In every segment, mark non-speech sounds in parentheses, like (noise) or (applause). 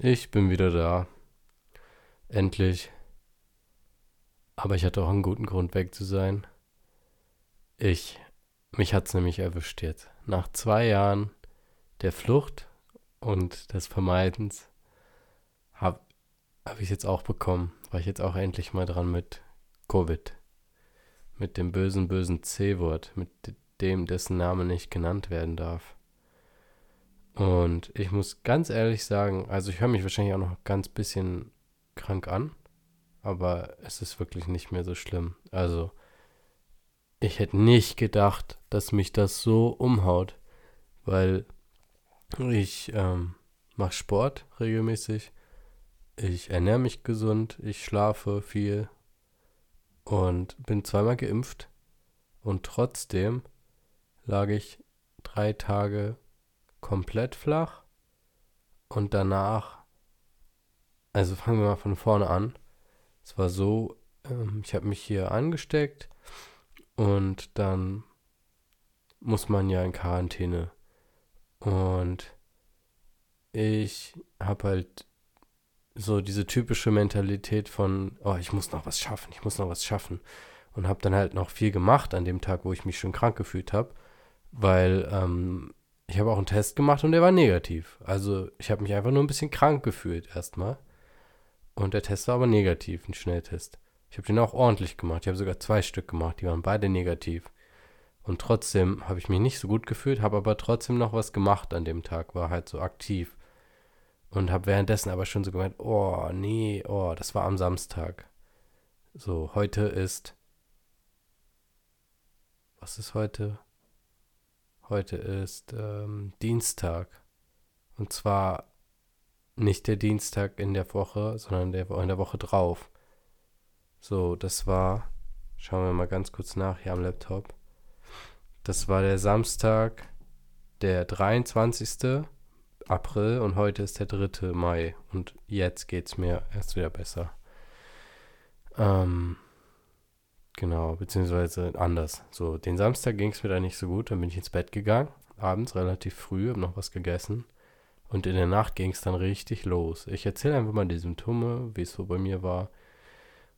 Ich bin wieder da. Endlich. Aber ich hatte auch einen guten Grund weg zu sein. Ich, mich hat's nämlich erwischt jetzt. Nach zwei Jahren der Flucht und des Vermeidens habe hab ich jetzt auch bekommen. War ich jetzt auch endlich mal dran mit Covid. Mit dem bösen, bösen C-Wort, mit dem, dessen Name nicht genannt werden darf. Und ich muss ganz ehrlich sagen, also ich höre mich wahrscheinlich auch noch ganz bisschen krank an, aber es ist wirklich nicht mehr so schlimm. Also ich hätte nicht gedacht, dass mich das so umhaut, weil ich ähm, mache Sport regelmäßig, ich ernähre mich gesund, ich schlafe viel und bin zweimal geimpft und trotzdem lag ich drei Tage komplett flach und danach, also fangen wir mal von vorne an. Es war so, ähm, ich habe mich hier angesteckt und dann muss man ja in Quarantäne. Und ich habe halt so diese typische Mentalität von, oh, ich muss noch was schaffen, ich muss noch was schaffen. Und habe dann halt noch viel gemacht an dem Tag, wo ich mich schon krank gefühlt habe, weil ähm, ich habe auch einen Test gemacht und der war negativ. Also ich habe mich einfach nur ein bisschen krank gefühlt erstmal. Und der Test war aber negativ, ein Schnelltest. Ich habe den auch ordentlich gemacht. Ich habe sogar zwei Stück gemacht, die waren beide negativ. Und trotzdem habe ich mich nicht so gut gefühlt, habe aber trotzdem noch was gemacht an dem Tag, war halt so aktiv. Und habe währenddessen aber schon so gemeint, oh nee, oh, das war am Samstag. So, heute ist. Was ist heute? Heute ist ähm, Dienstag. Und zwar nicht der Dienstag in der Woche, sondern der, in der Woche drauf. So, das war, schauen wir mal ganz kurz nach hier am Laptop. Das war der Samstag, der 23. April und heute ist der 3. Mai. Und jetzt geht es mir erst wieder besser. Ähm, Genau, beziehungsweise anders. So, den Samstag ging es mir da nicht so gut, dann bin ich ins Bett gegangen, abends relativ früh, habe noch was gegessen. Und in der Nacht ging es dann richtig los. Ich erzähle einfach mal die Symptome, wie es so bei mir war.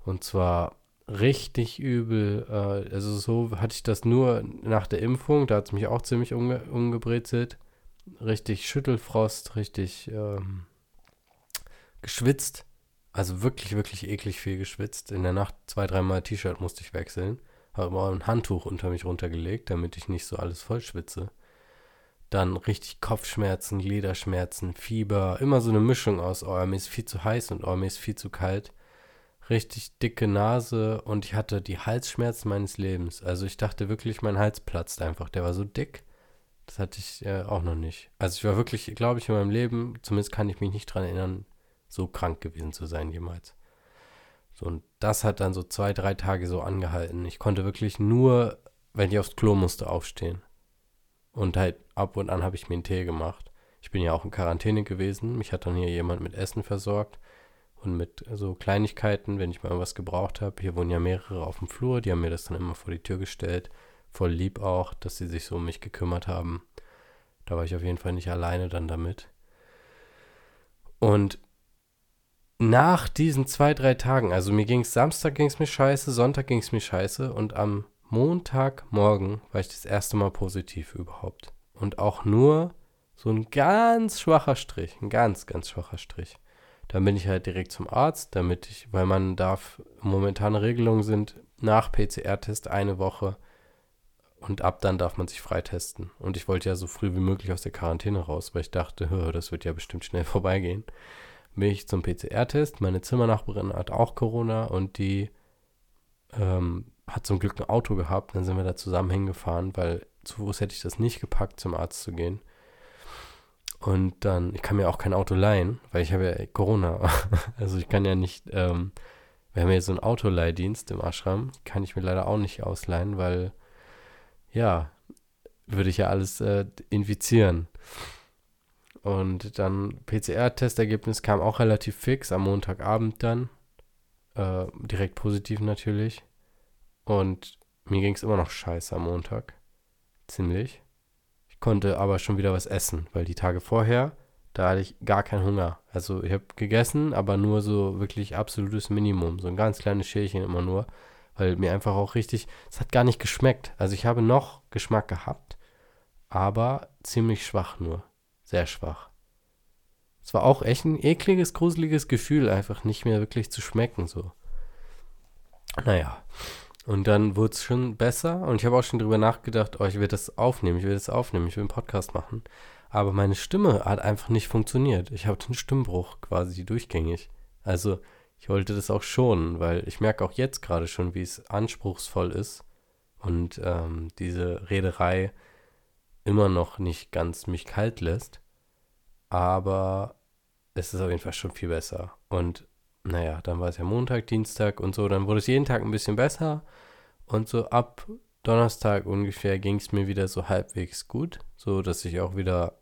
Und zwar richtig übel. Äh, also so hatte ich das nur nach der Impfung. Da hat es mich auch ziemlich umge umgebrezelt. Richtig Schüttelfrost, richtig ähm, geschwitzt. Also wirklich, wirklich eklig viel geschwitzt. In der Nacht zwei, dreimal T-Shirt musste ich wechseln. Habe immer ein Handtuch unter mich runtergelegt, damit ich nicht so alles voll schwitze. Dann richtig Kopfschmerzen, Gliederschmerzen, Fieber. Immer so eine Mischung aus, oh, mir ist viel zu heiß und oh, mir ist viel zu kalt. Richtig dicke Nase und ich hatte die Halsschmerzen meines Lebens. Also ich dachte wirklich, mein Hals platzt einfach. Der war so dick. Das hatte ich äh, auch noch nicht. Also ich war wirklich, glaube ich, in meinem Leben, zumindest kann ich mich nicht dran erinnern, so krank gewesen zu sein jemals. So, und das hat dann so zwei, drei Tage so angehalten. Ich konnte wirklich nur, wenn ich aufs Klo musste, aufstehen. Und halt ab und an habe ich mir einen Tee gemacht. Ich bin ja auch in Quarantäne gewesen. Mich hat dann hier jemand mit Essen versorgt und mit so Kleinigkeiten, wenn ich mal was gebraucht habe. Hier wohnen ja mehrere auf dem Flur, die haben mir das dann immer vor die Tür gestellt. Voll lieb auch, dass sie sich so um mich gekümmert haben. Da war ich auf jeden Fall nicht alleine dann damit. Und nach diesen zwei, drei Tagen, also mir ging es Samstag ging es mir scheiße, Sonntag ging es mir scheiße und am Montagmorgen war ich das erste Mal positiv überhaupt. Und auch nur so ein ganz schwacher Strich, ein ganz, ganz schwacher Strich. Dann bin ich halt direkt zum Arzt, damit ich, weil man darf, momentane Regelungen sind, nach PCR-Test eine Woche und ab dann darf man sich freitesten. Und ich wollte ja so früh wie möglich aus der Quarantäne raus, weil ich dachte, (laughs) das wird ja bestimmt schnell (laughs) vorbeigehen bin ich zum PCR-Test. Meine Zimmernachbarin hat auch Corona und die ähm, hat zum Glück ein Auto gehabt. Dann sind wir da zusammen hingefahren, weil zu Fuß hätte ich das nicht gepackt, zum Arzt zu gehen. Und dann, ich kann mir auch kein Auto leihen, weil ich habe ja Corona. (laughs) also ich kann ja nicht, ähm, wir haben ja so einen Autoleihdienst im Ashram, kann ich mir leider auch nicht ausleihen, weil, ja, würde ich ja alles äh, infizieren. Und dann PCR-Testergebnis kam auch relativ fix, am Montagabend dann. Äh, direkt positiv natürlich. Und mir ging es immer noch scheiße am Montag. Ziemlich. Ich konnte aber schon wieder was essen, weil die Tage vorher Da hatte ich gar keinen Hunger. Also ich habe gegessen, aber nur so wirklich absolutes Minimum. So ein ganz kleines Schälchen immer nur. Weil mir einfach auch richtig, es hat gar nicht geschmeckt. Also ich habe noch Geschmack gehabt, aber ziemlich schwach nur. Sehr schwach. Es war auch echt ein ekliges, gruseliges Gefühl, einfach nicht mehr wirklich zu schmecken so. Naja. Und dann wurde es schon besser und ich habe auch schon drüber nachgedacht, oh, ich will das aufnehmen, ich will das aufnehmen, ich will einen Podcast machen. Aber meine Stimme hat einfach nicht funktioniert. Ich habe den Stimmbruch quasi durchgängig. Also ich wollte das auch schon, weil ich merke auch jetzt gerade schon, wie es anspruchsvoll ist und ähm, diese Rederei immer noch nicht ganz mich kalt lässt. Aber es ist auf jeden Fall schon viel besser. Und naja, dann war es ja Montag, Dienstag und so. Dann wurde es jeden Tag ein bisschen besser. Und so ab Donnerstag ungefähr ging es mir wieder so halbwegs gut. So dass ich auch wieder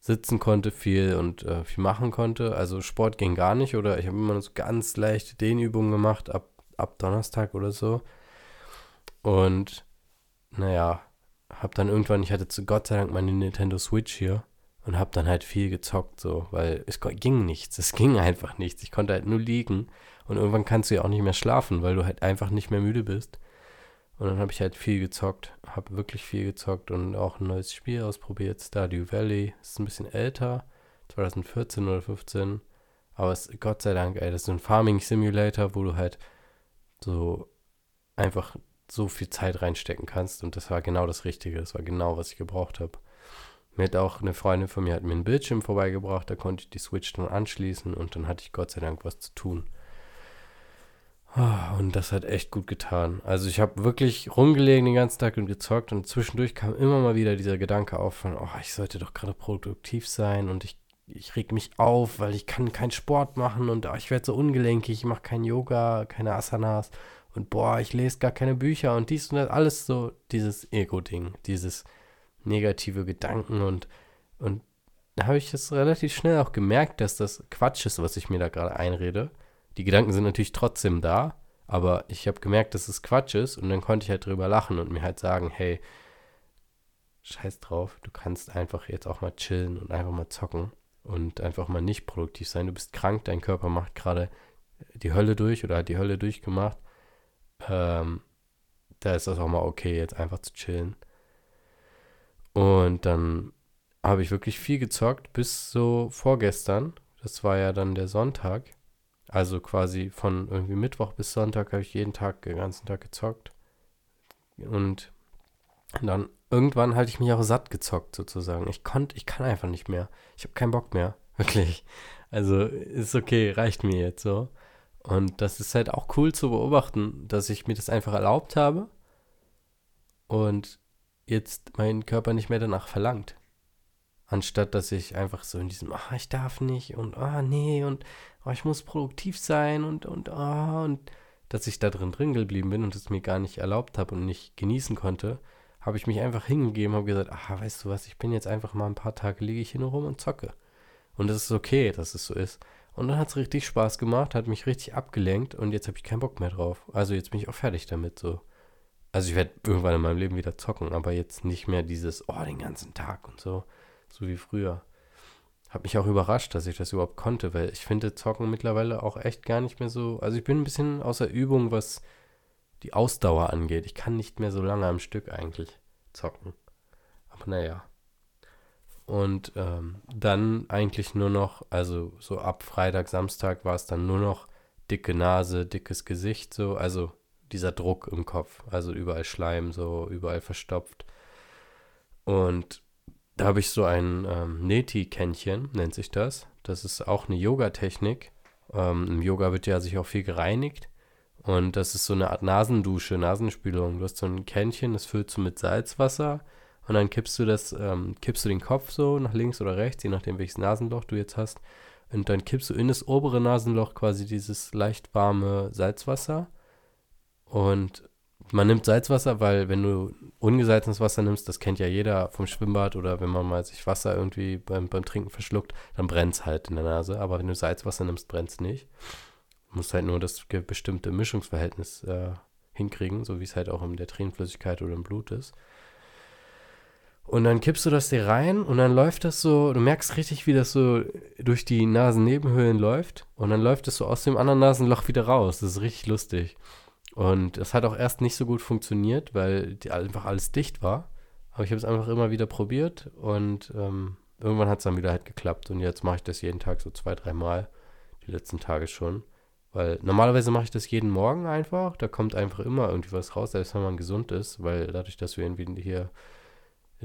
sitzen konnte viel und äh, viel machen konnte. Also Sport ging gar nicht oder ich habe immer nur so ganz leichte Dehnübungen gemacht ab, ab Donnerstag oder so. Und naja, habe dann irgendwann, ich hatte zu Gott sei Dank meine Nintendo Switch hier und habe dann halt viel gezockt so, weil es ging nichts, es ging einfach nichts. Ich konnte halt nur liegen und irgendwann kannst du ja auch nicht mehr schlafen, weil du halt einfach nicht mehr müde bist. Und dann habe ich halt viel gezockt, habe wirklich viel gezockt und auch ein neues Spiel ausprobiert, Stardew Valley. Ist ein bisschen älter, 2014 oder 15. Aber es, Gott sei Dank, ey, das ist ein Farming Simulator, wo du halt so einfach so viel Zeit reinstecken kannst. Und das war genau das Richtige. Das war genau, was ich gebraucht habe. Mir hat auch eine Freundin von mir hat mir einen Bildschirm vorbeigebracht, da konnte ich die Switch dann anschließen und dann hatte ich Gott sei Dank was zu tun. Ah, und das hat echt gut getan. Also ich habe wirklich rumgelegen den ganzen Tag und gezockt und zwischendurch kam immer mal wieder dieser Gedanke auf von, oh, ich sollte doch gerade produktiv sein und ich, ich reg mich auf, weil ich kann keinen Sport machen und oh, ich werde so ungelenkig, ich mache kein Yoga, keine Asanas und boah, ich lese gar keine Bücher und dies und das, alles so dieses Ego-Ding, dieses negative Gedanken und, und da habe ich es relativ schnell auch gemerkt, dass das Quatsch ist, was ich mir da gerade einrede die Gedanken sind natürlich trotzdem da, aber ich habe gemerkt, dass es Quatsch ist und dann konnte ich halt drüber lachen und mir halt sagen, hey, scheiß drauf, du kannst einfach jetzt auch mal chillen und einfach mal zocken und einfach mal nicht produktiv sein. Du bist krank, dein Körper macht gerade die Hölle durch oder hat die Hölle durchgemacht. Ähm, da ist das auch mal okay, jetzt einfach zu chillen. Und dann habe ich wirklich viel gezockt bis so vorgestern. Das war ja dann der Sonntag. Also quasi von irgendwie Mittwoch bis Sonntag habe ich jeden Tag, den ganzen Tag gezockt. Und dann irgendwann hatte ich mich auch satt gezockt sozusagen. Ich konnte, ich kann einfach nicht mehr. Ich habe keinen Bock mehr, (laughs) wirklich. Also ist okay, reicht mir jetzt so. Und das ist halt auch cool zu beobachten, dass ich mir das einfach erlaubt habe und jetzt mein Körper nicht mehr danach verlangt. Anstatt dass ich einfach so in diesem, ah, ich darf nicht und ah, nee und oh, ich muss produktiv sein und und ah, und dass ich da drin drin geblieben bin und es mir gar nicht erlaubt habe und nicht genießen konnte, habe ich mich einfach hingegeben, habe gesagt, ah, weißt du was, ich bin jetzt einfach mal ein paar Tage, liege ich hier nur rum und zocke. Und es ist okay, dass es so ist. Und dann hat es richtig Spaß gemacht, hat mich richtig abgelenkt und jetzt habe ich keinen Bock mehr drauf. Also jetzt bin ich auch fertig damit so. Also ich werde irgendwann in meinem Leben wieder zocken, aber jetzt nicht mehr dieses, oh, den ganzen Tag und so so wie früher. Hat mich auch überrascht, dass ich das überhaupt konnte, weil ich finde Zocken mittlerweile auch echt gar nicht mehr so. Also ich bin ein bisschen außer Übung, was die Ausdauer angeht. Ich kann nicht mehr so lange am Stück eigentlich zocken. Aber naja. Und ähm, dann eigentlich nur noch, also so ab Freitag, Samstag war es dann nur noch dicke Nase, dickes Gesicht, so, also dieser Druck im Kopf, also überall Schleim, so überall verstopft. Und da habe ich so ein ähm, Neti-Kännchen, nennt sich das. Das ist auch eine Yoga-Technik. Ähm, Im Yoga wird ja sich auch viel gereinigt. Und das ist so eine Art Nasendusche, Nasenspülung. Du hast so ein Kännchen, das füllst du mit Salzwasser und dann kippst du das, ähm, kippst du den Kopf so nach links oder rechts, je nachdem welches Nasenloch du jetzt hast. Und dann kippst du in das obere Nasenloch quasi dieses leicht warme Salzwasser. Und man nimmt Salzwasser, weil wenn du ungesalzenes Wasser nimmst, das kennt ja jeder vom Schwimmbad oder wenn man mal sich Wasser irgendwie beim, beim Trinken verschluckt, dann brennt es halt in der Nase. Aber wenn du Salzwasser nimmst, brennt es nicht. Du musst halt nur das bestimmte Mischungsverhältnis äh, hinkriegen, so wie es halt auch in der Tränenflüssigkeit oder im Blut ist. Und dann kippst du das dir rein und dann läuft das so, du merkst richtig, wie das so durch die Nasennebenhöhlen läuft. Und dann läuft es so aus dem anderen Nasenloch wieder raus. Das ist richtig lustig. Und es hat auch erst nicht so gut funktioniert, weil einfach alles dicht war. Aber ich habe es einfach immer wieder probiert und ähm, irgendwann hat es dann wieder halt geklappt. Und jetzt mache ich das jeden Tag so zwei, dreimal. Die letzten Tage schon. Weil normalerweise mache ich das jeden Morgen einfach. Da kommt einfach immer irgendwie was raus, selbst wenn man gesund ist. Weil dadurch, dass wir irgendwie hier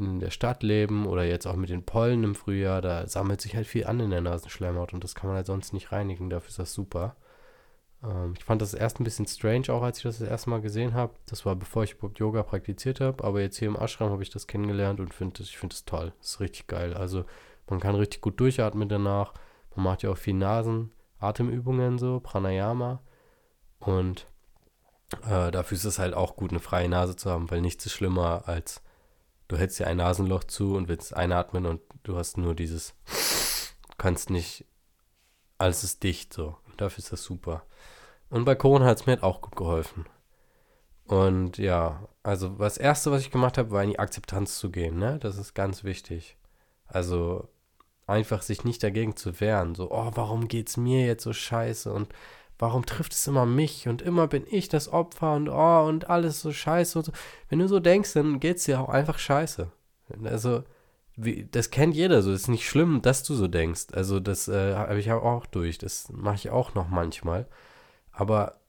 in der Stadt leben oder jetzt auch mit den Pollen im Frühjahr, da sammelt sich halt viel an in der Nasenschleimhaut und das kann man halt sonst nicht reinigen. Dafür ist das super. Ähm, ich fand das erst ein bisschen strange, auch als ich das das erste Mal gesehen habe. Das war bevor ich überhaupt Yoga praktiziert habe, aber jetzt hier im Ashram habe ich das kennengelernt und find das, ich finde das toll. Das ist richtig geil. Also man kann richtig gut durchatmen danach. Man macht ja auch viel Nasen, Atemübungen so, Pranayama. Und äh, dafür ist es halt auch gut, eine freie Nase zu haben, weil nichts ist schlimmer als du hältst dir ein Nasenloch zu und willst einatmen und du hast nur dieses, kannst nicht, alles ist dicht so. Und dafür ist das super. Und bei Corona hat es mir halt auch gut geholfen. Und ja, also das Erste, was ich gemacht habe, war in die Akzeptanz zu gehen, ne? Das ist ganz wichtig. Also einfach sich nicht dagegen zu wehren. So, oh, warum geht's mir jetzt so scheiße? Und warum trifft es immer mich und immer bin ich das Opfer und oh und alles so scheiße und so. Wenn du so denkst, dann geht's dir auch einfach scheiße. Also, wie, das kennt jeder so. Es ist nicht schlimm, dass du so denkst. Also, das äh, habe ich auch durch. Das mache ich auch noch manchmal. Aber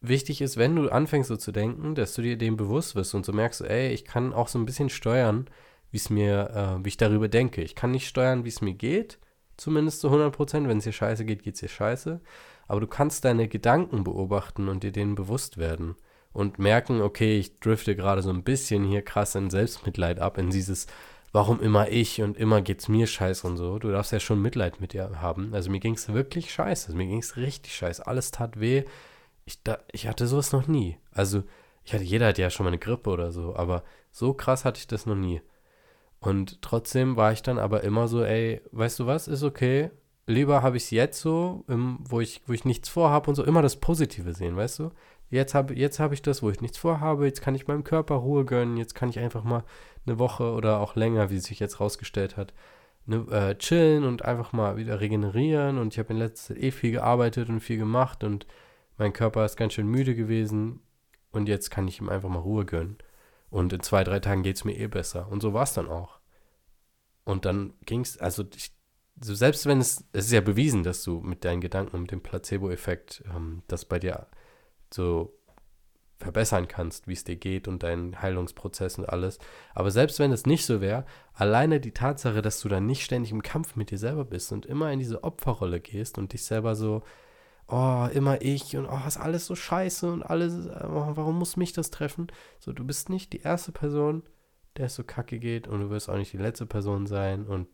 wichtig ist, wenn du anfängst so zu denken, dass du dir dem bewusst wirst und so merkst, ey, ich kann auch so ein bisschen steuern, wie es mir, äh, wie ich darüber denke. Ich kann nicht steuern, wie es mir geht, zumindest zu 100 Prozent. Wenn es dir scheiße geht, geht es dir scheiße aber du kannst deine Gedanken beobachten und dir denen bewusst werden und merken, okay, ich drifte gerade so ein bisschen hier krass in Selbstmitleid ab, in dieses, warum immer ich und immer geht's mir scheiße und so. Du darfst ja schon Mitleid mit dir haben. Also mir ging's wirklich scheiße, mir ging's richtig scheiße, alles tat weh. Ich, da, ich hatte sowas noch nie. Also ich hatte, jeder hat ja schon mal eine Grippe oder so, aber so krass hatte ich das noch nie. Und trotzdem war ich dann aber immer so, ey, weißt du was, ist okay, lieber habe ich es jetzt so, wo, ich, wo ich nichts vorhabe und so, immer das Positive sehen, weißt du? Jetzt habe jetzt hab ich das, wo ich nichts vorhabe, jetzt kann ich meinem Körper Ruhe gönnen, jetzt kann ich einfach mal eine Woche oder auch länger, wie sich jetzt rausgestellt hat, ne, äh, chillen und einfach mal wieder regenerieren. Und ich habe in letzter Zeit eh viel gearbeitet und viel gemacht und mein Körper ist ganz schön müde gewesen und jetzt kann ich ihm einfach mal Ruhe gönnen. Und in zwei, drei Tagen geht es mir eh besser. Und so war es dann auch. Und dann ging es, also ich so selbst wenn es, es ist ja bewiesen, dass du mit deinen Gedanken und mit dem Placebo-Effekt ähm, das bei dir so verbessern kannst, wie es dir geht und deinen Heilungsprozess und alles. Aber selbst wenn es nicht so wäre, alleine die Tatsache, dass du dann nicht ständig im Kampf mit dir selber bist und immer in diese Opferrolle gehst und dich selber so, oh, immer ich und oh, ist alles so scheiße und alles, oh, warum muss mich das treffen? So, du bist nicht die erste Person, der es so kacke geht und du wirst auch nicht die letzte Person sein und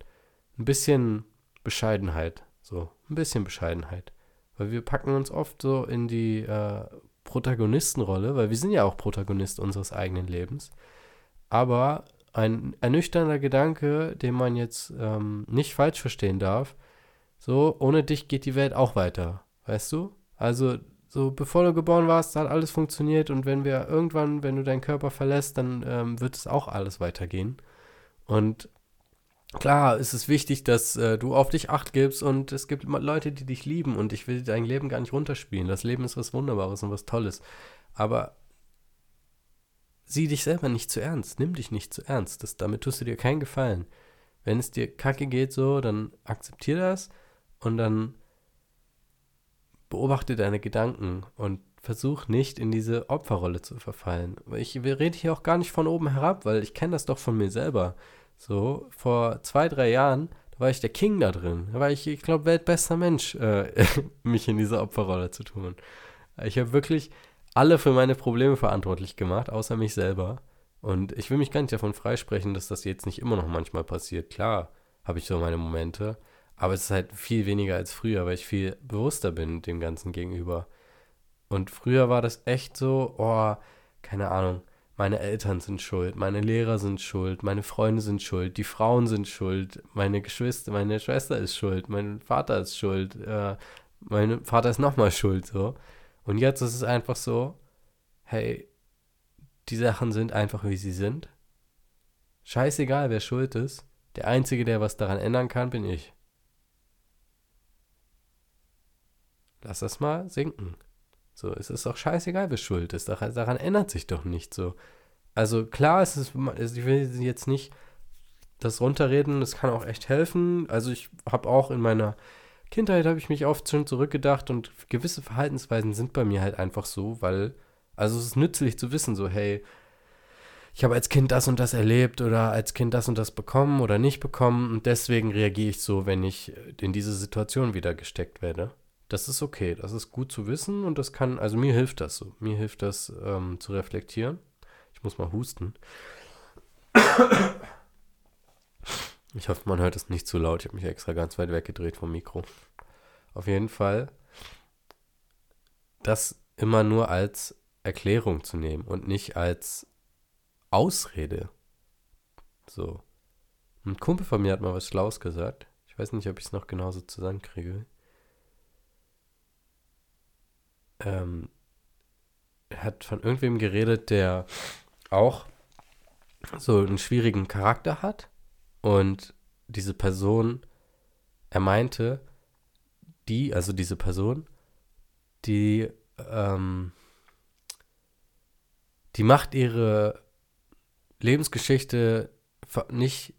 ein bisschen Bescheidenheit. So, ein bisschen Bescheidenheit. Weil wir packen uns oft so in die äh, Protagonistenrolle, weil wir sind ja auch Protagonist unseres eigenen Lebens. Aber ein ernüchternder Gedanke, den man jetzt ähm, nicht falsch verstehen darf, so, ohne dich geht die Welt auch weiter. Weißt du? Also, so, bevor du geboren warst, hat alles funktioniert und wenn wir irgendwann, wenn du deinen Körper verlässt, dann ähm, wird es auch alles weitergehen. Und klar, ist es wichtig, dass äh, du auf dich acht gibst und es gibt Leute, die dich lieben und ich will dein Leben gar nicht runterspielen. Das Leben ist was Wunderbares und was Tolles. Aber sieh dich selber nicht zu ernst. Nimm dich nicht zu ernst. Das, damit tust du dir keinen Gefallen. Wenn es dir kacke geht so, dann akzeptier das und dann beobachte deine Gedanken und versuch nicht in diese Opferrolle zu verfallen. Ich rede hier auch gar nicht von oben herab, weil ich kenne das doch von mir selber. So, vor zwei, drei Jahren, da war ich der King da drin. Da war ich, ich glaube, weltbester Mensch, äh, (laughs) mich in diese Opferrolle zu tun. Ich habe wirklich alle für meine Probleme verantwortlich gemacht, außer mich selber. Und ich will mich gar nicht davon freisprechen, dass das jetzt nicht immer noch manchmal passiert. Klar habe ich so meine Momente, aber es ist halt viel weniger als früher, weil ich viel bewusster bin dem Ganzen gegenüber. Und früher war das echt so, oh, keine Ahnung, meine Eltern sind schuld, meine Lehrer sind schuld, meine Freunde sind schuld, die Frauen sind schuld, meine Geschwister, meine Schwester ist schuld, mein Vater ist schuld, äh, mein Vater ist nochmal schuld, so. Und jetzt ist es einfach so, hey, die Sachen sind einfach wie sie sind. Scheißegal, wer schuld ist. Der Einzige, der was daran ändern kann, bin ich. Lass das mal sinken. So, es ist doch scheißegal, wer schuld ist. Daran, ändert sich doch nichts so. Also klar, es ist, ich will jetzt nicht das runterreden, das kann auch echt helfen. Also ich habe auch in meiner Kindheit habe ich mich oft schon zurückgedacht und gewisse Verhaltensweisen sind bei mir halt einfach so, weil, also es ist nützlich zu wissen, so, hey, ich habe als Kind das und das erlebt oder als Kind das und das bekommen oder nicht bekommen und deswegen reagiere ich so, wenn ich in diese Situation wieder gesteckt werde. Das ist okay, das ist gut zu wissen und das kann, also mir hilft das so, mir hilft das ähm, zu reflektieren. Ich muss mal husten. Ich hoffe, man hört es nicht zu laut. Ich habe mich extra ganz weit weggedreht vom Mikro. Auf jeden Fall, das immer nur als Erklärung zu nehmen und nicht als Ausrede. So. Ein Kumpel von mir hat mal was Schlaues gesagt. Ich weiß nicht, ob ich es noch genauso zusammenkriege. Ähm, hat von irgendwem geredet, der auch so einen schwierigen Charakter hat. Und diese Person, er meinte, die, also diese Person, die, ähm, die macht ihre Lebensgeschichte nicht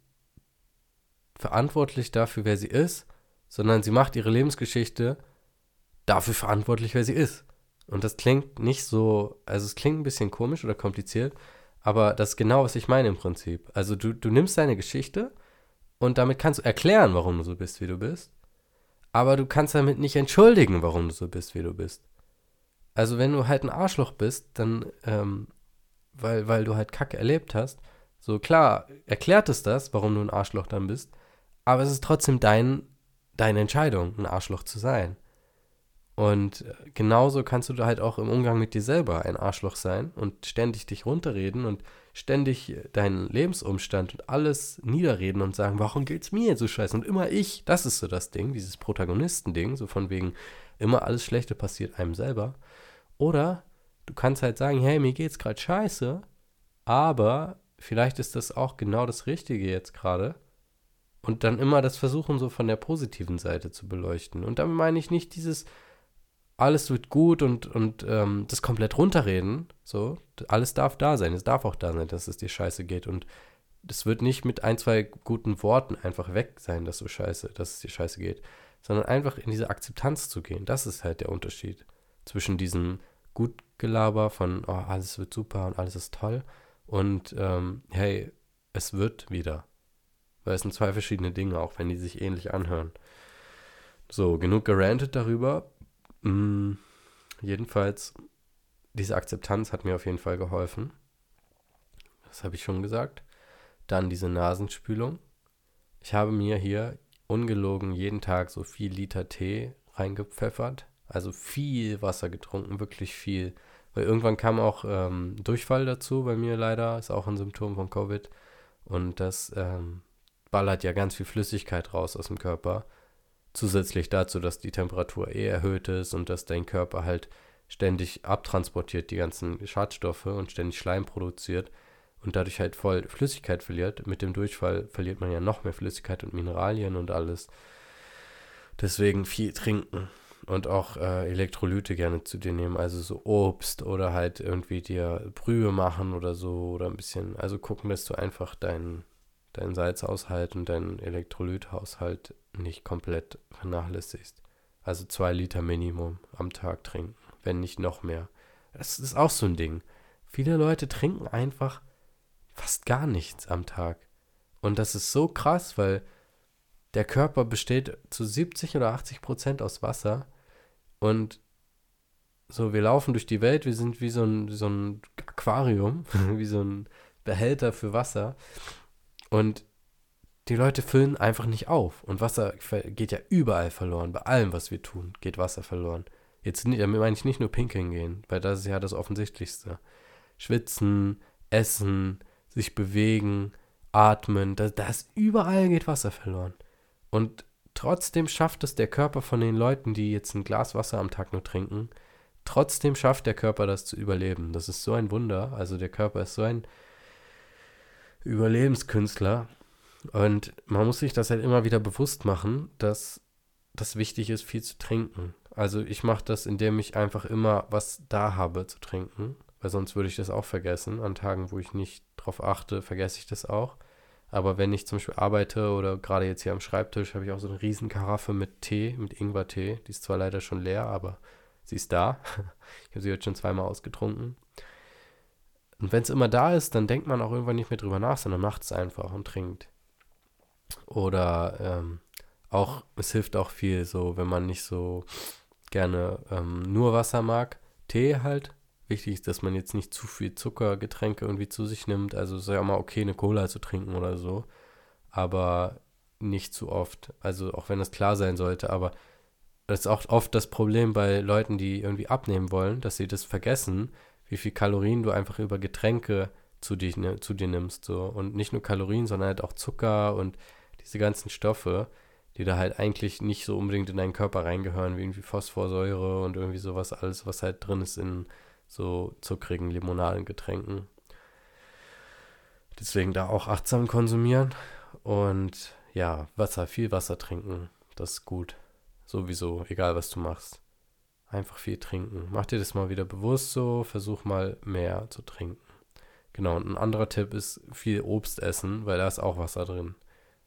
verantwortlich dafür, wer sie ist, sondern sie macht ihre Lebensgeschichte dafür verantwortlich, wer sie ist. Und das klingt nicht so, also es klingt ein bisschen komisch oder kompliziert, aber das ist genau, was ich meine im Prinzip. Also du, du nimmst deine Geschichte und damit kannst du erklären, warum du so bist, wie du bist, aber du kannst damit nicht entschuldigen, warum du so bist, wie du bist. Also wenn du halt ein Arschloch bist, dann ähm, weil, weil du halt Kacke erlebt hast. So klar, erklärt es das, warum du ein Arschloch dann bist, aber es ist trotzdem dein, deine Entscheidung, ein Arschloch zu sein. Und äh, genauso kannst du halt auch im Umgang mit dir selber ein Arschloch sein und ständig dich runterreden und ständig deinen Lebensumstand und alles niederreden und sagen, warum geht's mir jetzt so scheiße? Und immer ich, das ist so das Ding, dieses Protagonistending, so von wegen, immer alles Schlechte passiert einem selber. Oder du kannst halt sagen, hey, mir geht's gerade scheiße, aber vielleicht ist das auch genau das Richtige jetzt gerade. Und dann immer das versuchen, so von der positiven Seite zu beleuchten. Und damit meine ich nicht dieses, alles wird gut und, und ähm, das komplett runterreden. So, alles darf da sein. Es darf auch da sein, dass es dir scheiße geht. Und es wird nicht mit ein, zwei guten Worten einfach weg sein, dass du scheiße, dass es dir scheiße geht. Sondern einfach in diese Akzeptanz zu gehen. Das ist halt der Unterschied zwischen diesem Gutgelaber von, oh, alles wird super und alles ist toll und ähm, hey, es wird wieder. Weil es sind zwei verschiedene Dinge, auch wenn die sich ähnlich anhören. So, genug gerantet darüber. Mm, jedenfalls, diese Akzeptanz hat mir auf jeden Fall geholfen. Das habe ich schon gesagt. Dann diese Nasenspülung. Ich habe mir hier ungelogen jeden Tag so viel Liter Tee reingepfeffert also viel Wasser getrunken, wirklich viel. Weil irgendwann kam auch ähm, Durchfall dazu bei mir leider, ist auch ein Symptom von Covid. Und das ähm, ballert ja ganz viel Flüssigkeit raus aus dem Körper. Zusätzlich dazu, dass die Temperatur eh erhöht ist und dass dein Körper halt ständig abtransportiert die ganzen Schadstoffe und ständig Schleim produziert und dadurch halt voll Flüssigkeit verliert. Mit dem Durchfall verliert man ja noch mehr Flüssigkeit und Mineralien und alles. Deswegen viel trinken und auch äh, Elektrolyte gerne zu dir nehmen, also so Obst oder halt irgendwie dir Brühe machen oder so oder ein bisschen, also gucken, dass du einfach deinen dein Salzhaushalt und deinen Elektrolythaushalt nicht komplett vernachlässigst. Also zwei Liter Minimum am Tag trinken, wenn nicht noch mehr. Das ist auch so ein Ding. Viele Leute trinken einfach fast gar nichts am Tag. Und das ist so krass, weil der Körper besteht zu 70 oder 80 Prozent aus Wasser und so, wir laufen durch die Welt, wir sind wie so ein, so ein Aquarium, (laughs) wie so ein Behälter für Wasser. Und die Leute füllen einfach nicht auf. Und Wasser geht ja überall verloren. Bei allem, was wir tun, geht Wasser verloren. Jetzt meine ich nicht nur pinkeln gehen, weil das ist ja das Offensichtlichste. Schwitzen, essen, sich bewegen, atmen, das, das überall geht Wasser verloren. Und Trotzdem schafft es der Körper von den Leuten, die jetzt ein Glas Wasser am Tag nur trinken, trotzdem schafft der Körper das zu überleben. Das ist so ein Wunder. Also der Körper ist so ein Überlebenskünstler. Und man muss sich das halt immer wieder bewusst machen, dass das wichtig ist, viel zu trinken. Also ich mache das, indem ich einfach immer was da habe zu trinken, weil sonst würde ich das auch vergessen. An Tagen, wo ich nicht drauf achte, vergesse ich das auch. Aber wenn ich zum Beispiel arbeite oder gerade jetzt hier am Schreibtisch, habe ich auch so eine riesen Karaffe mit Tee, mit Ingwer-Tee. Die ist zwar leider schon leer, aber sie ist da. (laughs) Ich habe sie jetzt schon zweimal ausgetrunken. Und wenn es immer da ist, dann denkt man auch irgendwann nicht mehr drüber nach, sondern macht es einfach und trinkt. Oder ähm, auch, es hilft auch viel, so wenn man nicht so gerne ähm, nur Wasser mag, Tee halt. Wichtig ist, dass man jetzt nicht zu viel Zuckergetränke irgendwie zu sich nimmt. Also es ist ja immer okay, eine Cola zu trinken oder so. Aber nicht zu oft. Also auch wenn das klar sein sollte, aber das ist auch oft das Problem bei Leuten, die irgendwie abnehmen wollen, dass sie das vergessen, wie viel Kalorien du einfach über Getränke zu, dich, ne, zu dir nimmst. So. Und nicht nur Kalorien, sondern halt auch Zucker und diese ganzen Stoffe, die da halt eigentlich nicht so unbedingt in deinen Körper reingehören, wie irgendwie Phosphorsäure und irgendwie sowas, alles, was halt drin ist in so zuckrigen Limonadengetränken. Deswegen da auch achtsam konsumieren und ja, Wasser, viel Wasser trinken, das ist gut. Sowieso, egal was du machst. Einfach viel trinken. Mach dir das mal wieder bewusst so, versuch mal mehr zu trinken. Genau, und ein anderer Tipp ist viel Obst essen, weil da ist auch Wasser drin.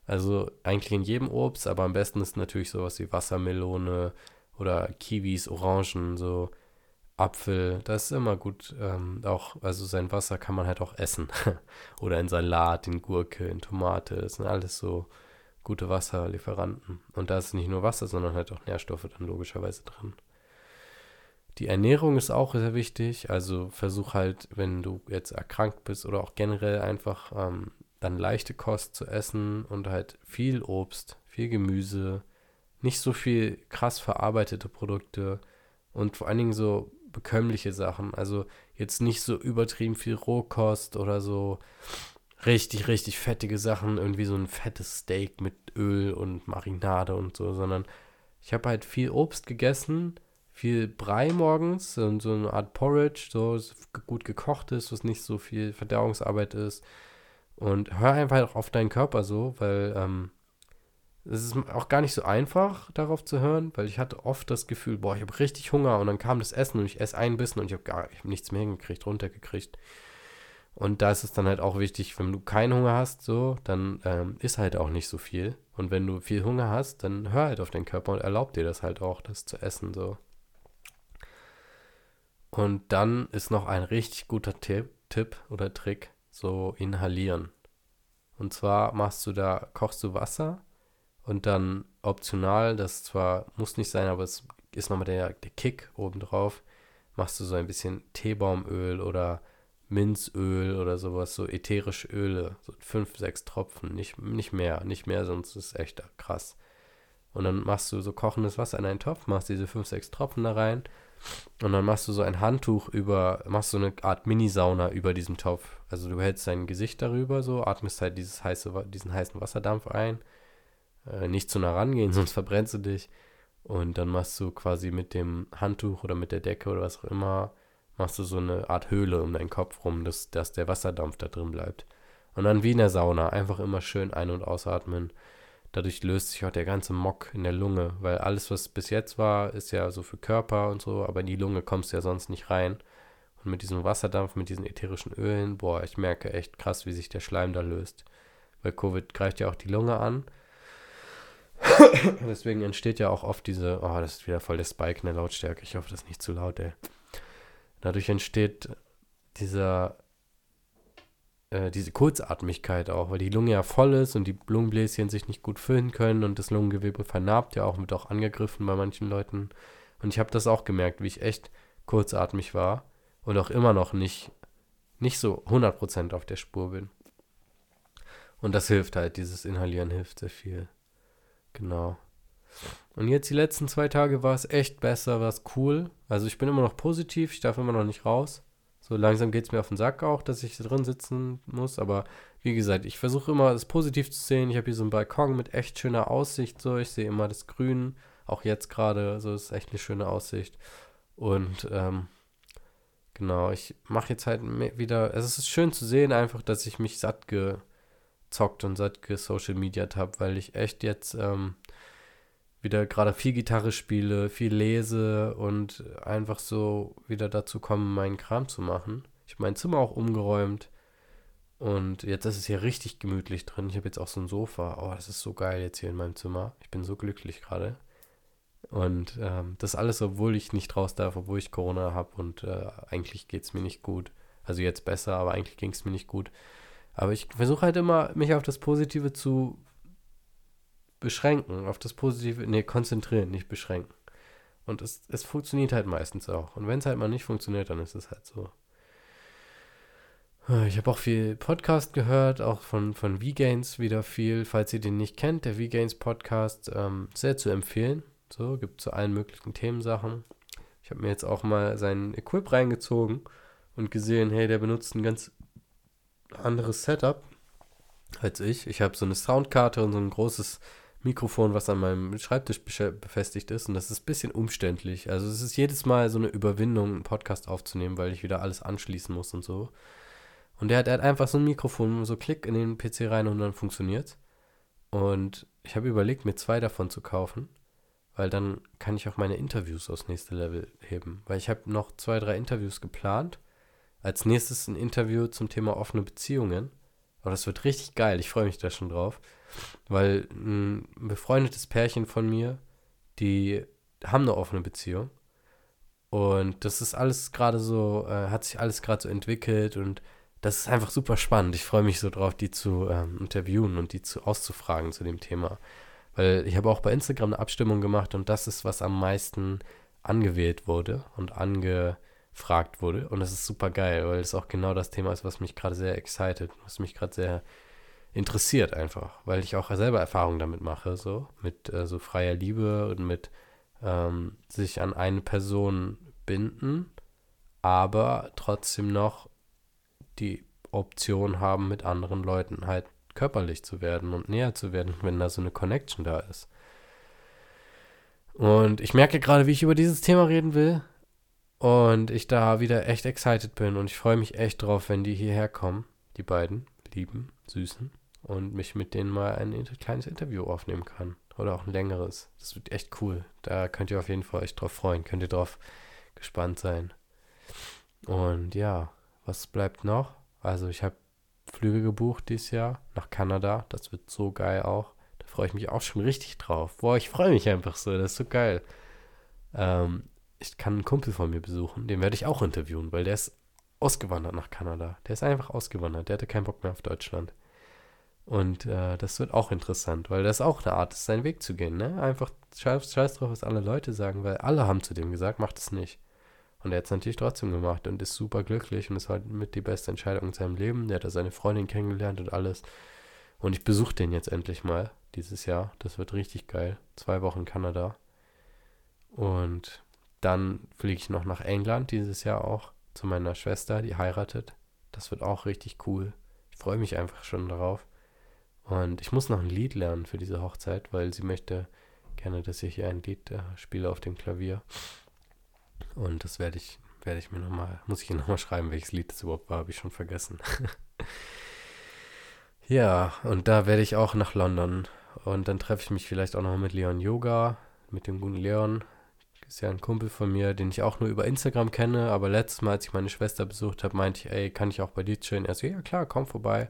Also eigentlich in jedem Obst, aber am besten ist natürlich sowas wie Wassermelone oder Kiwis, Orangen, so Apfel. Das ist immer gut. Ähm, auch, also sein Wasser kann man halt auch essen. (laughs) oder in Salat, in Gurke, in Tomate. Das sind alles so gute Wasserlieferanten. Und da ist nicht nur Wasser, sondern halt auch Nährstoffe dann logischerweise drin. Die Ernährung ist auch sehr wichtig. Also versuch halt, wenn du jetzt erkrankt bist oder auch generell einfach ähm, dann leichte Kost zu essen und halt viel Obst, viel Gemüse, nicht so viel krass verarbeitete Produkte und vor allen Dingen so bekömmliche Sachen. Also jetzt nicht so übertrieben viel Rohkost oder so richtig, richtig fettige Sachen, irgendwie so ein fettes Steak mit Öl und Marinade und so, sondern ich habe halt viel Obst gegessen viel Brei morgens so eine Art Porridge, so gut gekocht ist, was nicht so viel Verdauungsarbeit ist. Und hör einfach auf deinen Körper so, weil ähm, es ist auch gar nicht so einfach, darauf zu hören, weil ich hatte oft das Gefühl, boah, ich habe richtig Hunger und dann kam das Essen und ich esse ein Bissen und ich habe gar ich hab nichts mehr hingekriegt, runtergekriegt. Und da ist es dann halt auch wichtig, wenn du keinen Hunger hast, so, dann ähm, isst halt auch nicht so viel. Und wenn du viel Hunger hast, dann hör halt auf deinen Körper und erlaub dir das halt auch, das zu essen, so. Und dann ist noch ein richtig guter Tipp, Tipp oder Trick, so inhalieren. Und zwar machst du da, kochst du Wasser und dann optional, das zwar muss nicht sein, aber es ist nochmal der, der Kick obendrauf, machst du so ein bisschen Teebaumöl oder Minzöl oder sowas, so ätherische Öle, so fünf, sechs Tropfen, nicht, nicht mehr, nicht mehr, sonst ist es echt krass. Und dann machst du so kochendes Wasser in einen Topf, machst diese fünf, sechs Tropfen da rein und dann machst du so ein Handtuch über, machst so eine Art Mini-Sauna über diesem Topf. Also du hältst dein Gesicht darüber so, atmest halt dieses heiße, diesen heißen Wasserdampf ein. Äh, nicht zu nah rangehen, (laughs) sonst verbrennst du dich. Und dann machst du quasi mit dem Handtuch oder mit der Decke oder was auch immer, machst du so eine Art Höhle um deinen Kopf rum, dass, dass der Wasserdampf da drin bleibt. Und dann wie in der Sauna, einfach immer schön ein- und ausatmen. Dadurch löst sich auch der ganze Mock in der Lunge, weil alles, was bis jetzt war, ist ja so für Körper und so, aber in die Lunge kommst du ja sonst nicht rein. Und mit diesem Wasserdampf, mit diesen ätherischen Ölen, boah, ich merke echt krass, wie sich der Schleim da löst. Weil Covid greift ja auch die Lunge an. (coughs) Deswegen entsteht ja auch oft diese, oh, das ist wieder voll der Spike in der Lautstärke. Ich hoffe, das ist nicht zu laut, ey. Dadurch entsteht dieser äh, diese Kurzatmigkeit auch, weil die Lunge ja voll ist und die Lungenbläschen sich nicht gut füllen können und das Lungengewebe vernarbt ja auch, wird auch angegriffen bei manchen Leuten. Und ich habe das auch gemerkt, wie ich echt kurzatmig war und auch immer noch nicht, nicht so 100% auf der Spur bin. Und das hilft halt, dieses Inhalieren hilft sehr viel. Genau. Und jetzt die letzten zwei Tage war es echt besser, war es cool. Also ich bin immer noch positiv, ich darf immer noch nicht raus. So langsam geht es mir auf den Sack auch, dass ich drin sitzen muss. Aber wie gesagt, ich versuche immer, es positiv zu sehen. Ich habe hier so einen Balkon mit echt schöner Aussicht. So, ich sehe immer das Grün. Auch jetzt gerade, so ist echt eine schöne Aussicht. Und ähm, Genau, ich mache jetzt halt wieder, es ist schön zu sehen einfach, dass ich mich satt gezockt und satt gesocial mediat habe, weil ich echt jetzt ähm, wieder gerade viel Gitarre spiele, viel lese und einfach so wieder dazu komme, meinen Kram zu machen. Ich habe mein Zimmer auch umgeräumt und jetzt ist es hier richtig gemütlich drin. Ich habe jetzt auch so ein Sofa. Oh, das ist so geil jetzt hier in meinem Zimmer. Ich bin so glücklich gerade. Und ähm, das alles, obwohl ich nicht raus darf, obwohl ich Corona habe und äh, eigentlich geht es mir nicht gut. Also jetzt besser, aber eigentlich ging es mir nicht gut. Aber ich versuche halt immer, mich auf das Positive zu beschränken, auf das Positive, nee, konzentrieren, nicht beschränken. Und es, es funktioniert halt meistens auch. Und wenn es halt mal nicht funktioniert, dann ist es halt so. Ich habe auch viel Podcast gehört, auch von, von V-Gains wieder viel. Falls ihr den nicht kennt, der V-Gains Podcast, ähm, sehr zu empfehlen. So, gibt zu allen möglichen Themensachen. Ich habe mir jetzt auch mal seinen Equip reingezogen und gesehen, hey, der benutzt ein ganz anderes Setup als ich. Ich habe so eine Soundkarte und so ein großes Mikrofon, was an meinem Schreibtisch befestigt ist. Und das ist ein bisschen umständlich. Also es ist jedes Mal so eine Überwindung, einen Podcast aufzunehmen, weil ich wieder alles anschließen muss und so. Und der hat, der hat einfach so ein Mikrofon, so Klick in den PC rein und dann funktioniert. Und ich habe überlegt, mir zwei davon zu kaufen weil dann kann ich auch meine Interviews aufs nächste Level heben. Weil ich habe noch zwei, drei Interviews geplant. Als nächstes ein Interview zum Thema offene Beziehungen. Aber das wird richtig geil. Ich freue mich da schon drauf. Weil ein befreundetes Pärchen von mir, die haben eine offene Beziehung. Und das ist alles gerade so, äh, hat sich alles gerade so entwickelt und das ist einfach super spannend. Ich freue mich so drauf, die zu ähm, interviewen und die zu auszufragen zu dem Thema. Weil ich habe auch bei Instagram eine Abstimmung gemacht und das ist, was am meisten angewählt wurde und angefragt wurde. Und das ist super geil, weil es auch genau das Thema ist, was mich gerade sehr excited, was mich gerade sehr interessiert einfach, weil ich auch selber Erfahrungen damit mache, so mit äh, so freier Liebe und mit ähm, sich an eine Person binden, aber trotzdem noch die Option haben, mit anderen Leuten halt körperlich zu werden und näher zu werden, wenn da so eine Connection da ist. Und ich merke gerade, wie ich über dieses Thema reden will. Und ich da wieder echt excited bin. Und ich freue mich echt drauf, wenn die hierher kommen, die beiden lieben, süßen. Und mich mit denen mal ein kleines Interview aufnehmen kann. Oder auch ein längeres. Das wird echt cool. Da könnt ihr auf jeden Fall euch drauf freuen. Könnt ihr drauf gespannt sein. Und ja, was bleibt noch? Also ich habe Flüge gebucht dieses Jahr nach Kanada. Das wird so geil auch. Da freue ich mich auch schon richtig drauf. Boah, ich freue mich einfach so. Das ist so geil. Ähm, ich kann einen Kumpel von mir besuchen. Den werde ich auch interviewen, weil der ist ausgewandert nach Kanada. Der ist einfach ausgewandert. Der hatte keinen Bock mehr auf Deutschland. Und äh, das wird auch interessant, weil das auch eine Art ist, seinen Weg zu gehen. Ne? Einfach scheiß, scheiß drauf, was alle Leute sagen, weil alle haben zu dem gesagt, macht es nicht. Und er hat es natürlich trotzdem gemacht und ist super glücklich und ist halt mit die beste Entscheidung in seinem Leben. Der hat da seine Freundin kennengelernt und alles. Und ich besuche den jetzt endlich mal dieses Jahr. Das wird richtig geil. Zwei Wochen Kanada. Und dann fliege ich noch nach England dieses Jahr auch zu meiner Schwester, die heiratet. Das wird auch richtig cool. Ich freue mich einfach schon darauf. Und ich muss noch ein Lied lernen für diese Hochzeit, weil sie möchte gerne, dass ich hier ein Lied äh, spiele auf dem Klavier. Und das werde ich, werde ich mir nochmal, muss ich nochmal schreiben, welches Lied das überhaupt war, habe ich schon vergessen. (laughs) ja, und da werde ich auch nach London. Und dann treffe ich mich vielleicht auch noch mit Leon Yoga, mit dem guten Leon. Ist ja ein Kumpel von mir, den ich auch nur über Instagram kenne, aber letztes Mal, als ich meine Schwester besucht habe, meinte ich, ey, kann ich auch bei dir chillen? Er so, ja klar, komm vorbei.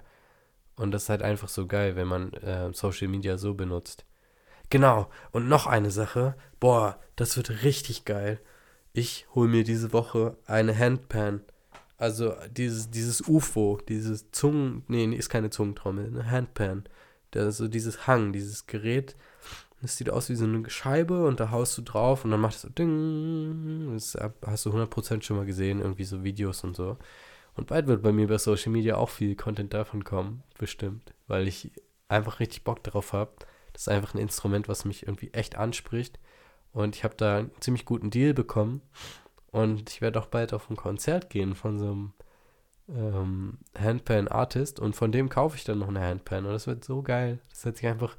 Und das ist halt einfach so geil, wenn man äh, Social Media so benutzt. Genau, und noch eine Sache, boah, das wird richtig geil ich hole mir diese Woche eine Handpan. Also dieses, dieses UFO, dieses Zungen, nee, ist keine Zungentrommel, eine Handpan. Da so dieses Hang, dieses Gerät, das sieht aus wie so eine Scheibe und da haust du drauf und dann macht es so Ding. Das hast du 100% schon mal gesehen, irgendwie so Videos und so. Und bald wird bei mir bei Social Media auch viel Content davon kommen, bestimmt, weil ich einfach richtig Bock darauf habe. Das ist einfach ein Instrument, was mich irgendwie echt anspricht und ich habe da einen ziemlich guten Deal bekommen. Und ich werde auch bald auf ein Konzert gehen von so einem ähm, Handpan-Artist. Und von dem kaufe ich dann noch eine Handpan. Und das wird so geil. Das hat sich einfach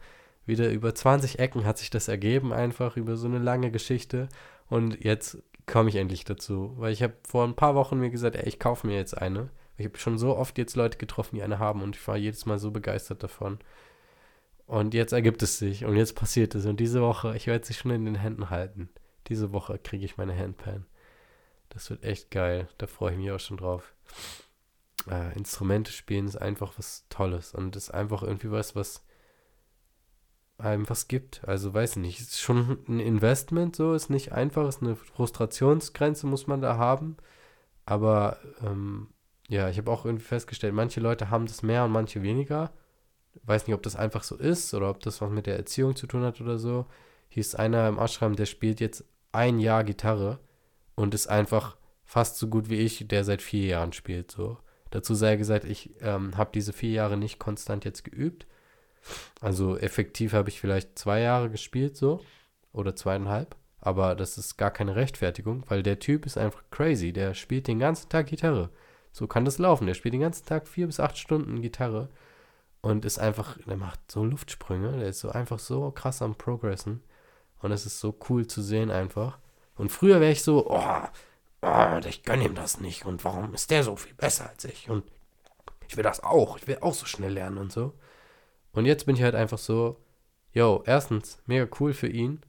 wieder über 20 Ecken hat sich das ergeben, einfach über so eine lange Geschichte. Und jetzt komme ich endlich dazu. Weil ich habe vor ein paar Wochen mir gesagt, ey, ich kaufe mir jetzt eine. Ich habe schon so oft jetzt Leute getroffen, die eine haben und ich war jedes Mal so begeistert davon. Und jetzt ergibt es sich und jetzt passiert es. Und diese Woche, ich werde sie schon in den Händen halten. Diese Woche kriege ich meine Handpan. Das wird echt geil. Da freue ich mich auch schon drauf. Äh, Instrumente spielen ist einfach was Tolles und ist einfach irgendwie was, was einem was gibt. Also weiß nicht, ist schon ein Investment so, ist nicht einfach, ist eine Frustrationsgrenze muss man da haben. Aber ähm, ja, ich habe auch irgendwie festgestellt, manche Leute haben das mehr und manche weniger. Weiß nicht, ob das einfach so ist oder ob das was mit der Erziehung zu tun hat oder so. Hier ist einer im Ashram, der spielt jetzt ein Jahr Gitarre und ist einfach fast so gut wie ich, der seit vier Jahren spielt. So. Dazu sei gesagt, ich ähm, habe diese vier Jahre nicht konstant jetzt geübt also effektiv habe ich vielleicht zwei Jahre gespielt so oder zweieinhalb. Aber das ist gar keine Rechtfertigung, weil der Typ ist einfach crazy. Der spielt den ganzen Tag Gitarre. So kann das laufen. Der spielt den ganzen Tag vier bis acht Stunden Gitarre und ist einfach, der macht so Luftsprünge. Der ist so einfach so krass am Progressen. Und es ist so cool zu sehen einfach. Und früher wäre ich so, oh, oh, ich gönne ihm das nicht. Und warum ist der so viel besser als ich? Und ich will das auch. Ich will auch so schnell lernen und so. Und jetzt bin ich halt einfach so, yo, erstens, mega cool für ihn.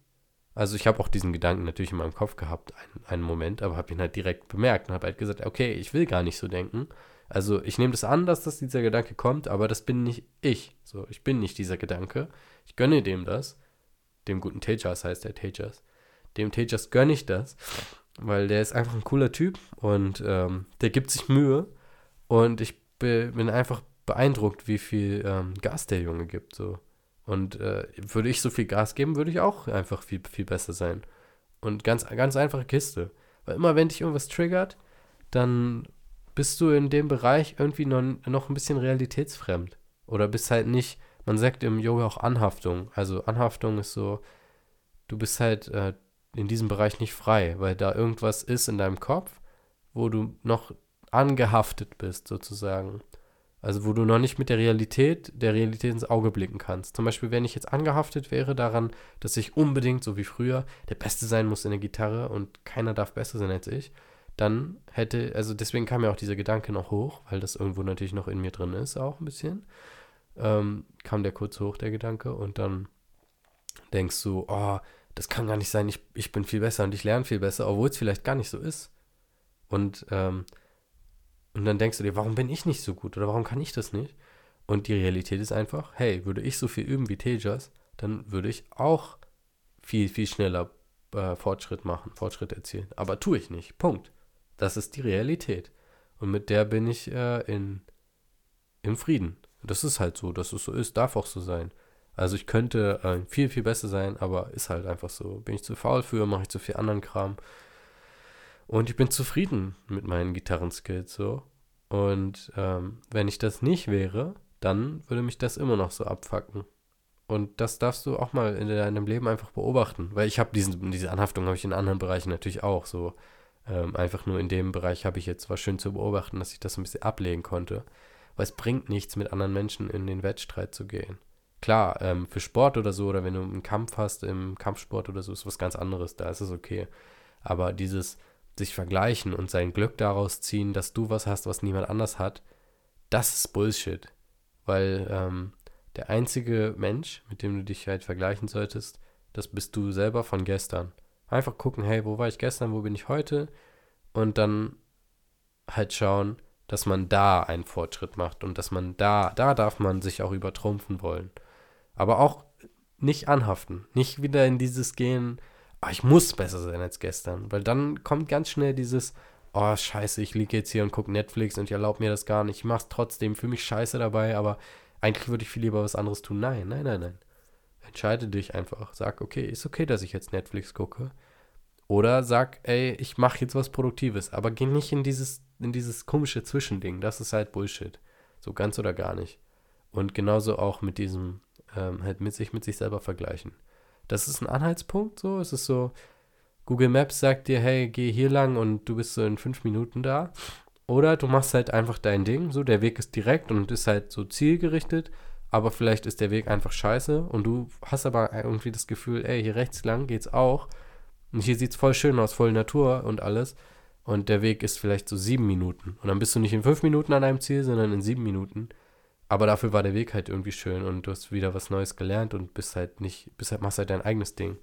Also ich habe auch diesen Gedanken natürlich in meinem Kopf gehabt, einen, einen Moment, aber habe ihn halt direkt bemerkt und habe halt gesagt, okay, ich will gar nicht so denken. Also ich nehme das an, dass das dieser Gedanke kommt, aber das bin nicht ich. So, ich bin nicht dieser Gedanke. Ich gönne dem das. Dem guten Tejas heißt der Tejas. Dem Tejas gönne ich das, weil der ist einfach ein cooler Typ und ähm, der gibt sich Mühe und ich bin einfach beeindruckt, wie viel ähm, Gas der Junge gibt. So. Und äh, würde ich so viel Gas geben, würde ich auch einfach viel, viel besser sein. Und ganz, ganz einfache Kiste. Weil immer, wenn dich irgendwas triggert, dann bist du in dem Bereich irgendwie noch, noch ein bisschen realitätsfremd. Oder bist halt nicht, man sagt im Yoga auch Anhaftung. Also Anhaftung ist so, du bist halt äh, in diesem Bereich nicht frei, weil da irgendwas ist in deinem Kopf, wo du noch angehaftet bist, sozusagen. Also wo du noch nicht mit der Realität, der Realität ins Auge blicken kannst. Zum Beispiel, wenn ich jetzt angehaftet wäre daran, dass ich unbedingt, so wie früher, der Beste sein muss in der Gitarre und keiner darf besser sein als ich, dann hätte, also deswegen kam ja auch dieser Gedanke noch hoch, weil das irgendwo natürlich noch in mir drin ist, auch ein bisschen. Ähm, kam der kurz hoch, der Gedanke, und dann denkst du, oh, das kann gar nicht sein, ich, ich bin viel besser und ich lerne viel besser, obwohl es vielleicht gar nicht so ist. Und ähm, und dann denkst du dir, warum bin ich nicht so gut oder warum kann ich das nicht? Und die Realität ist einfach, hey, würde ich so viel üben wie Tejas, dann würde ich auch viel, viel schneller äh, Fortschritt machen, Fortschritt erzielen. Aber tue ich nicht. Punkt. Das ist die Realität. Und mit der bin ich äh, in, im Frieden. Das ist halt so, dass es so ist, darf auch so sein. Also ich könnte äh, viel, viel besser sein, aber ist halt einfach so. Bin ich zu faul für, mache ich zu viel anderen Kram. Und ich bin zufrieden mit meinen Gitarrenskills so. Und ähm, wenn ich das nicht wäre, dann würde mich das immer noch so abfacken. Und das darfst du auch mal in deinem Leben einfach beobachten. Weil ich habe diese Anhaftung habe ich in anderen Bereichen natürlich auch so. Ähm, einfach nur in dem Bereich habe ich jetzt was schön zu beobachten, dass ich das ein bisschen ablegen konnte. Weil es bringt nichts, mit anderen Menschen in den Wettstreit zu gehen. Klar, ähm, für Sport oder so, oder wenn du einen Kampf hast im Kampfsport oder so, ist was ganz anderes, da ist es okay. Aber dieses, sich vergleichen und sein Glück daraus ziehen, dass du was hast, was niemand anders hat, das ist Bullshit. Weil ähm, der einzige Mensch, mit dem du dich halt vergleichen solltest, das bist du selber von gestern. Einfach gucken, hey, wo war ich gestern, wo bin ich heute? Und dann halt schauen, dass man da einen Fortschritt macht und dass man da, da darf man sich auch übertrumpfen wollen. Aber auch nicht anhaften, nicht wieder in dieses gehen, oh, ich muss besser sein als gestern. Weil dann kommt ganz schnell dieses, oh scheiße, ich liege jetzt hier und gucke Netflix und ich erlaube mir das gar nicht. Ich mache es trotzdem, für mich scheiße dabei, aber eigentlich würde ich viel lieber was anderes tun. Nein, nein, nein, nein. Entscheide dich einfach. Sag, okay, ist okay, dass ich jetzt Netflix gucke. Oder sag, ey, ich mache jetzt was Produktives, aber geh nicht in dieses, in dieses komische Zwischending. Das ist halt Bullshit. So ganz oder gar nicht. Und genauso auch mit diesem, ähm, halt mit sich mit sich selber vergleichen das ist ein Anhaltspunkt so. Es ist so, Google Maps sagt dir, hey, geh hier lang und du bist so in fünf Minuten da. Oder du machst halt einfach dein Ding, so der Weg ist direkt und ist halt so zielgerichtet, aber vielleicht ist der Weg einfach scheiße und du hast aber irgendwie das Gefühl, ey, hier rechts lang geht's auch. Und hier sieht es voll schön aus, voll Natur und alles. Und der Weg ist vielleicht so sieben Minuten. Und dann bist du nicht in fünf Minuten an einem Ziel, sondern in sieben Minuten. Aber dafür war der Weg halt irgendwie schön und du hast wieder was Neues gelernt und bist halt nicht, bist halt, machst halt dein eigenes Ding.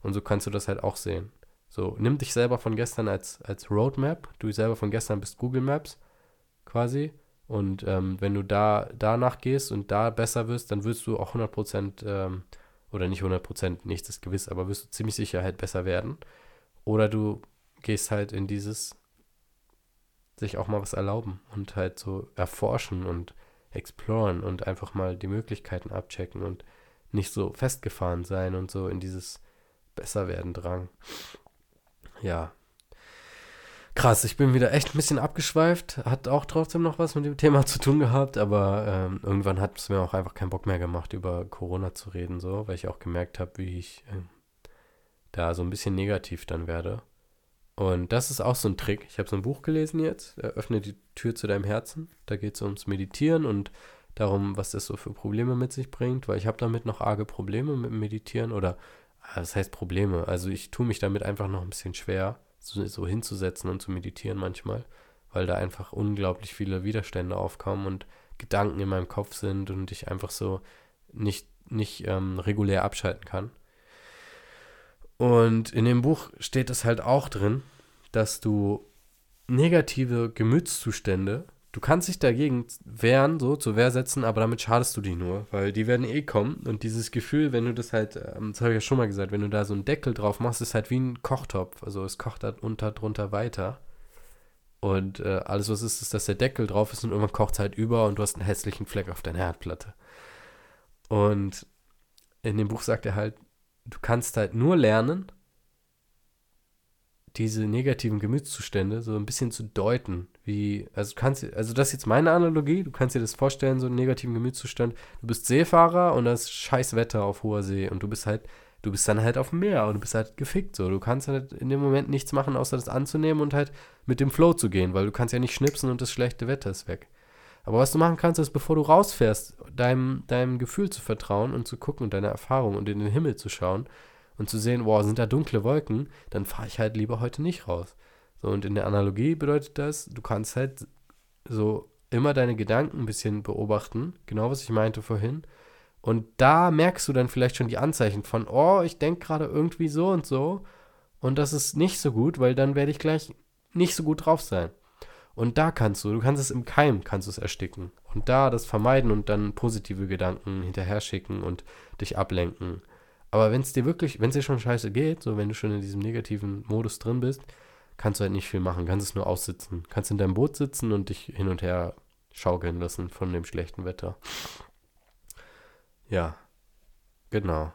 Und so kannst du das halt auch sehen. So, nimm dich selber von gestern als, als Roadmap. Du selber von gestern bist Google Maps quasi. Und ähm, wenn du da danach gehst und da besser wirst, dann wirst du auch 100%, ähm, oder nicht 100%, nichts ist gewiss, aber wirst du ziemlich sicher halt besser werden. Oder du gehst halt in dieses sich auch mal was erlauben und halt so erforschen und exploren und einfach mal die Möglichkeiten abchecken und nicht so festgefahren sein und so in dieses Besserwerden drang. Ja. Krass, ich bin wieder echt ein bisschen abgeschweift. Hat auch trotzdem noch was mit dem Thema zu tun gehabt, aber ähm, irgendwann hat es mir auch einfach keinen Bock mehr gemacht, über Corona zu reden, so, weil ich auch gemerkt habe, wie ich äh, da so ein bisschen negativ dann werde. Und das ist auch so ein Trick. Ich habe so ein Buch gelesen jetzt, Öffne die Tür zu deinem Herzen. Da geht es ums Meditieren und darum, was das so für Probleme mit sich bringt, weil ich habe damit noch arge Probleme mit Meditieren oder was heißt Probleme? Also ich tue mich damit einfach noch ein bisschen schwer, so, so hinzusetzen und zu meditieren manchmal, weil da einfach unglaublich viele Widerstände aufkommen und Gedanken in meinem Kopf sind und ich einfach so nicht, nicht ähm, regulär abschalten kann. Und in dem Buch steht es halt auch drin, dass du negative Gemütszustände, du kannst dich dagegen wehren, so zur Wehr setzen, aber damit schadest du die nur, weil die werden eh kommen. Und dieses Gefühl, wenn du das halt, ähm, das habe ich ja schon mal gesagt, wenn du da so einen Deckel drauf machst, ist halt wie ein Kochtopf. Also es kocht halt unter drunter weiter. Und äh, alles, was ist, ist, dass der Deckel drauf ist und irgendwann kocht es halt über und du hast einen hässlichen Fleck auf deiner Herdplatte. Und in dem Buch sagt er halt, du kannst halt nur lernen, diese negativen Gemütszustände so ein bisschen zu deuten. Wie, also kannst also das ist jetzt meine Analogie, du kannst dir das vorstellen, so einen negativen Gemütszustand. Du bist Seefahrer und das ist scheiß Wetter auf hoher See und du bist halt, du bist dann halt auf dem Meer und du bist halt gefickt so. Du kannst halt in dem Moment nichts machen, außer das anzunehmen und halt mit dem Flow zu gehen, weil du kannst ja nicht schnipsen und das schlechte Wetter ist weg. Aber was du machen kannst, ist, bevor du rausfährst, deinem, deinem Gefühl zu vertrauen und zu gucken und deiner Erfahrung und in den Himmel zu schauen und zu sehen, wow, sind da dunkle Wolken, dann fahre ich halt lieber heute nicht raus. So, und in der Analogie bedeutet das, du kannst halt so immer deine Gedanken ein bisschen beobachten, genau was ich meinte vorhin. Und da merkst du dann vielleicht schon die Anzeichen von, oh, ich denke gerade irgendwie so und so. Und das ist nicht so gut, weil dann werde ich gleich nicht so gut drauf sein. Und da kannst du, du kannst es im Keim, kannst du es ersticken. Und da das vermeiden und dann positive Gedanken hinterher schicken und dich ablenken. Aber wenn es dir wirklich, wenn es dir schon scheiße geht, so wenn du schon in diesem negativen Modus drin bist, kannst du halt nicht viel machen, kannst es nur aussitzen. Kannst in deinem Boot sitzen und dich hin und her schaukeln lassen von dem schlechten Wetter. Ja, genau.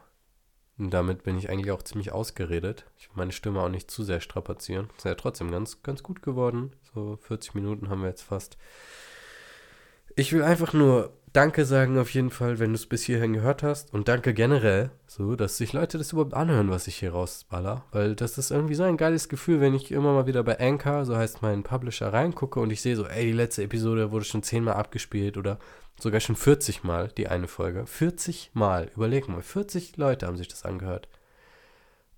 Und damit bin ich eigentlich auch ziemlich ausgeredet. Ich will meine Stimme auch nicht zu sehr strapazieren. Ist ja trotzdem ganz, ganz gut geworden. So 40 Minuten haben wir jetzt fast. Ich will einfach nur Danke sagen auf jeden Fall, wenn du es bis hierhin gehört hast. Und danke generell, so, dass sich Leute das überhaupt anhören, was ich hier rausballer. Weil das ist irgendwie so ein geiles Gefühl, wenn ich immer mal wieder bei Anchor, so heißt mein Publisher, reingucke und ich sehe so, ey, die letzte Episode wurde schon zehnmal abgespielt oder sogar schon 40 Mal, die eine Folge. 40 Mal, überleg mal, 40 Leute haben sich das angehört.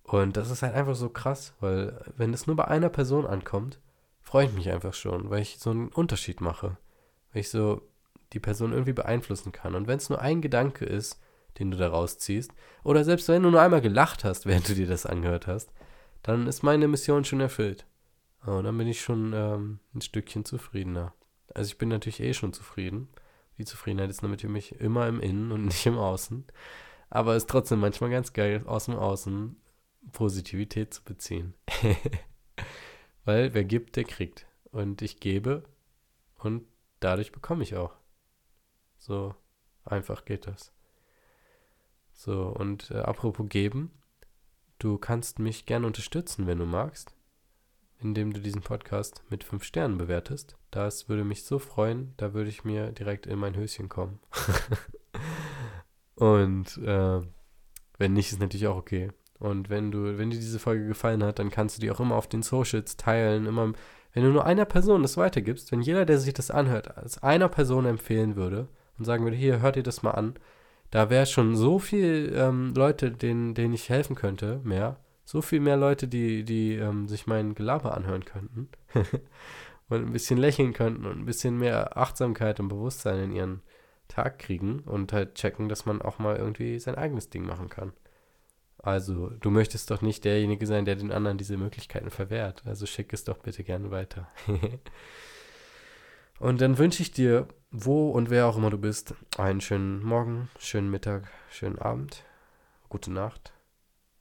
Und das ist halt einfach so krass, weil wenn es nur bei einer Person ankommt, freue ich mich einfach schon, weil ich so einen Unterschied mache. Weil ich so die Person irgendwie beeinflussen kann. Und wenn es nur ein Gedanke ist, den du da rausziehst, oder selbst wenn du nur einmal gelacht hast, (laughs) während du dir das angehört hast, dann ist meine Mission schon erfüllt. Oh, dann bin ich schon ähm, ein Stückchen zufriedener. Also ich bin natürlich eh schon zufrieden. Die Zufriedenheit ist natürlich immer im Innen und nicht im Außen. Aber es ist trotzdem manchmal ganz geil, aus dem Außen Positivität zu beziehen. (laughs) Weil wer gibt, der kriegt. Und ich gebe und dadurch bekomme ich auch. So einfach geht das. So, und äh, apropos geben, du kannst mich gerne unterstützen, wenn du magst, indem du diesen Podcast mit fünf Sternen bewertest. Das würde mich so freuen, da würde ich mir direkt in mein Höschen kommen. (laughs) und äh, wenn nicht, ist natürlich auch okay. Und wenn du, wenn dir diese Folge gefallen hat, dann kannst du die auch immer auf den Socials teilen. Immer, wenn du nur einer Person das weitergibst, wenn jeder, der sich das anhört, als einer Person empfehlen würde und sagen würde, hier, hört ihr das mal an, da wäre schon so viel ähm, Leute, denen, denen ich helfen könnte, mehr. So viel mehr Leute, die, die ähm, sich mein Gelaber anhören könnten (laughs) und ein bisschen lächeln könnten und ein bisschen mehr Achtsamkeit und Bewusstsein in ihren Tag kriegen und halt checken, dass man auch mal irgendwie sein eigenes Ding machen kann. Also, du möchtest doch nicht derjenige sein, der den anderen diese Möglichkeiten verwehrt. Also schick es doch bitte gerne weiter. (laughs) und dann wünsche ich dir, wo und wer auch immer du bist, einen schönen Morgen, schönen Mittag, schönen Abend, gute Nacht.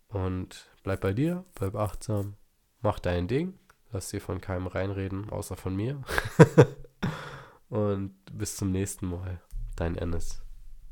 Und bleib bei dir, bleib achtsam, mach dein Ding, lass dir von keinem reinreden, außer von mir. (laughs) und bis zum nächsten Mal. Dein Ennis.